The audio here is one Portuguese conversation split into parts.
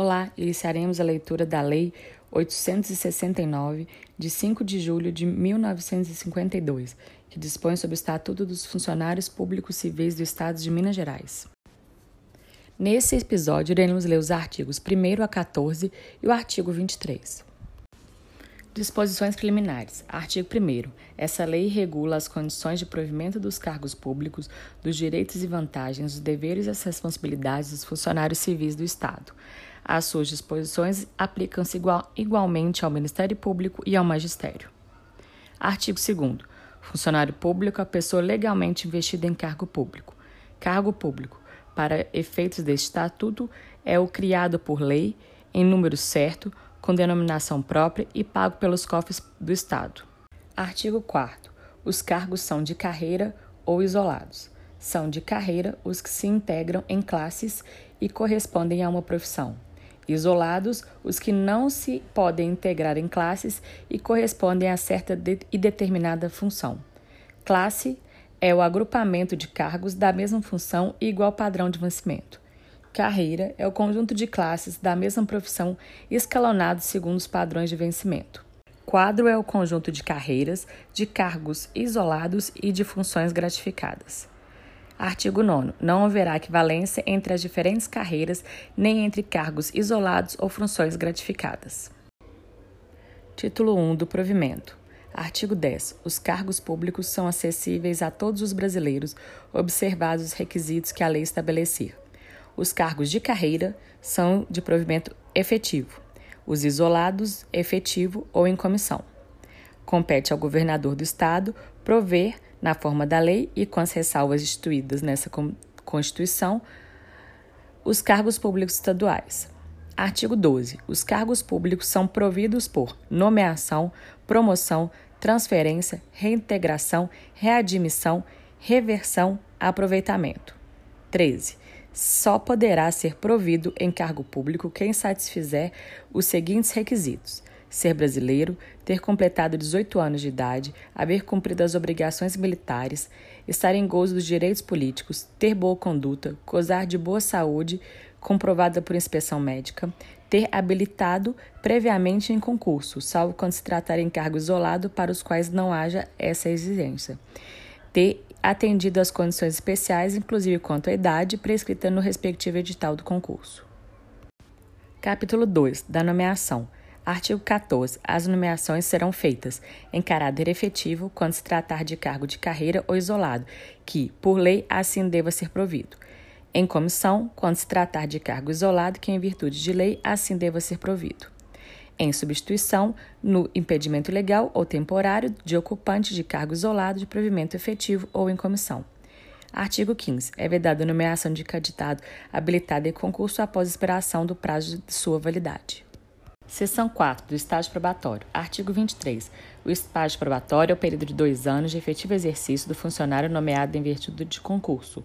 Olá, iniciaremos a leitura da Lei 869, de 5 de julho de 1952, que dispõe sobre o Estatuto dos Funcionários Públicos Civis do Estado de Minas Gerais. Nesse episódio, iremos ler os artigos 1 a 14 e o artigo 23. Disposições preliminares. Artigo 1. Essa lei regula as condições de provimento dos cargos públicos, dos direitos e vantagens, os deveres e as responsabilidades dos funcionários civis do Estado. As suas disposições aplicam-se igual, igualmente ao Ministério Público e ao Magistério. Artigo 2. Funcionário público é a pessoa legalmente investida em cargo público. Cargo público, para efeitos deste estatuto, é o criado por lei, em número certo, com denominação própria e pago pelos cofres do Estado. Artigo 4. Os cargos são de carreira ou isolados. São de carreira os que se integram em classes e correspondem a uma profissão. Isolados, os que não se podem integrar em classes e correspondem a certa de e determinada função. Classe é o agrupamento de cargos da mesma função e igual padrão de vencimento. Carreira é o conjunto de classes da mesma profissão escalonados segundo os padrões de vencimento. Quadro é o conjunto de carreiras, de cargos isolados e de funções gratificadas. Artigo 9. Não haverá equivalência entre as diferentes carreiras, nem entre cargos isolados ou funções gratificadas. Título 1 do provimento. Artigo 10. Os cargos públicos são acessíveis a todos os brasileiros, observados os requisitos que a lei estabelecer. Os cargos de carreira são de provimento efetivo, os isolados, efetivo ou em comissão. Compete ao governador do Estado prover, na forma da lei e com as ressalvas instituídas nessa Constituição, os cargos públicos estaduais. Artigo 12. Os cargos públicos são providos por nomeação, promoção, transferência, reintegração, readmissão, reversão, aproveitamento. 13 só poderá ser provido em cargo público quem satisfizer os seguintes requisitos: ser brasileiro, ter completado 18 anos de idade, haver cumprido as obrigações militares, estar em gozo dos direitos políticos, ter boa conduta, gozar de boa saúde comprovada por inspeção médica, ter habilitado previamente em concurso, salvo quando se tratar em cargo isolado para os quais não haja essa exigência, ter atendido às condições especiais, inclusive quanto à idade, prescrita no respectivo edital do concurso. Capítulo 2 da nomeação. Artigo 14. As nomeações serão feitas em caráter efetivo quando se tratar de cargo de carreira ou isolado, que, por lei, assim deva ser provido. Em comissão, quando se tratar de cargo isolado, que, em virtude de lei, assim deva ser provido em substituição no impedimento legal ou temporário de ocupante de cargo isolado de provimento efetivo ou em comissão. Artigo 15. É vedada a nomeação de candidato habilitado em concurso após expiração do prazo de sua validade. Seção 4 do estágio probatório. Artigo 23. O estágio probatório é o período de dois anos de efetivo exercício do funcionário nomeado em virtude de concurso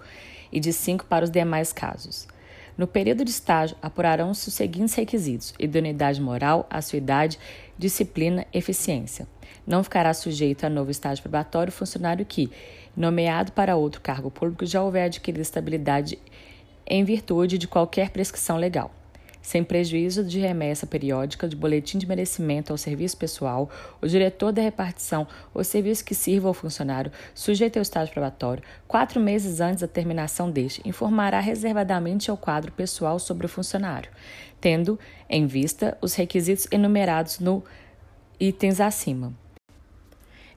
e de cinco para os demais casos. No período de estágio, apurarão-se os seguintes requisitos: idoneidade moral, idade, disciplina, eficiência. Não ficará sujeito a novo estágio probatório funcionário que, nomeado para outro cargo público, já houver adquirido estabilidade em virtude de qualquer prescrição legal sem prejuízo de remessa periódica de boletim de merecimento ao serviço pessoal, o diretor da repartição ou serviço que sirva ao funcionário, sujeito ao estágio probatório, quatro meses antes da terminação deste, informará reservadamente ao quadro pessoal sobre o funcionário, tendo em vista os requisitos enumerados no itens acima.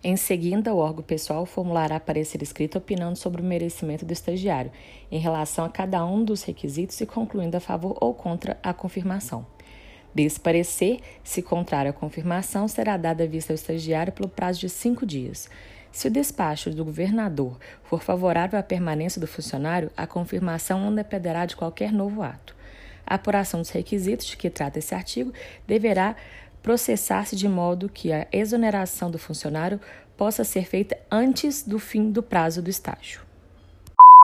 Em seguida, o órgão pessoal formulará parecer escrito opinando sobre o merecimento do estagiário, em relação a cada um dos requisitos e concluindo a favor ou contra a confirmação. Desse parecer, se contrário à confirmação, será dada vista ao estagiário pelo prazo de cinco dias. Se o despacho do governador for favorável à permanência do funcionário, a confirmação não dependerá de qualquer novo ato. A apuração dos requisitos de que trata esse artigo deverá processar-se de modo que a exoneração do funcionário possa ser feita antes do fim do prazo do estágio.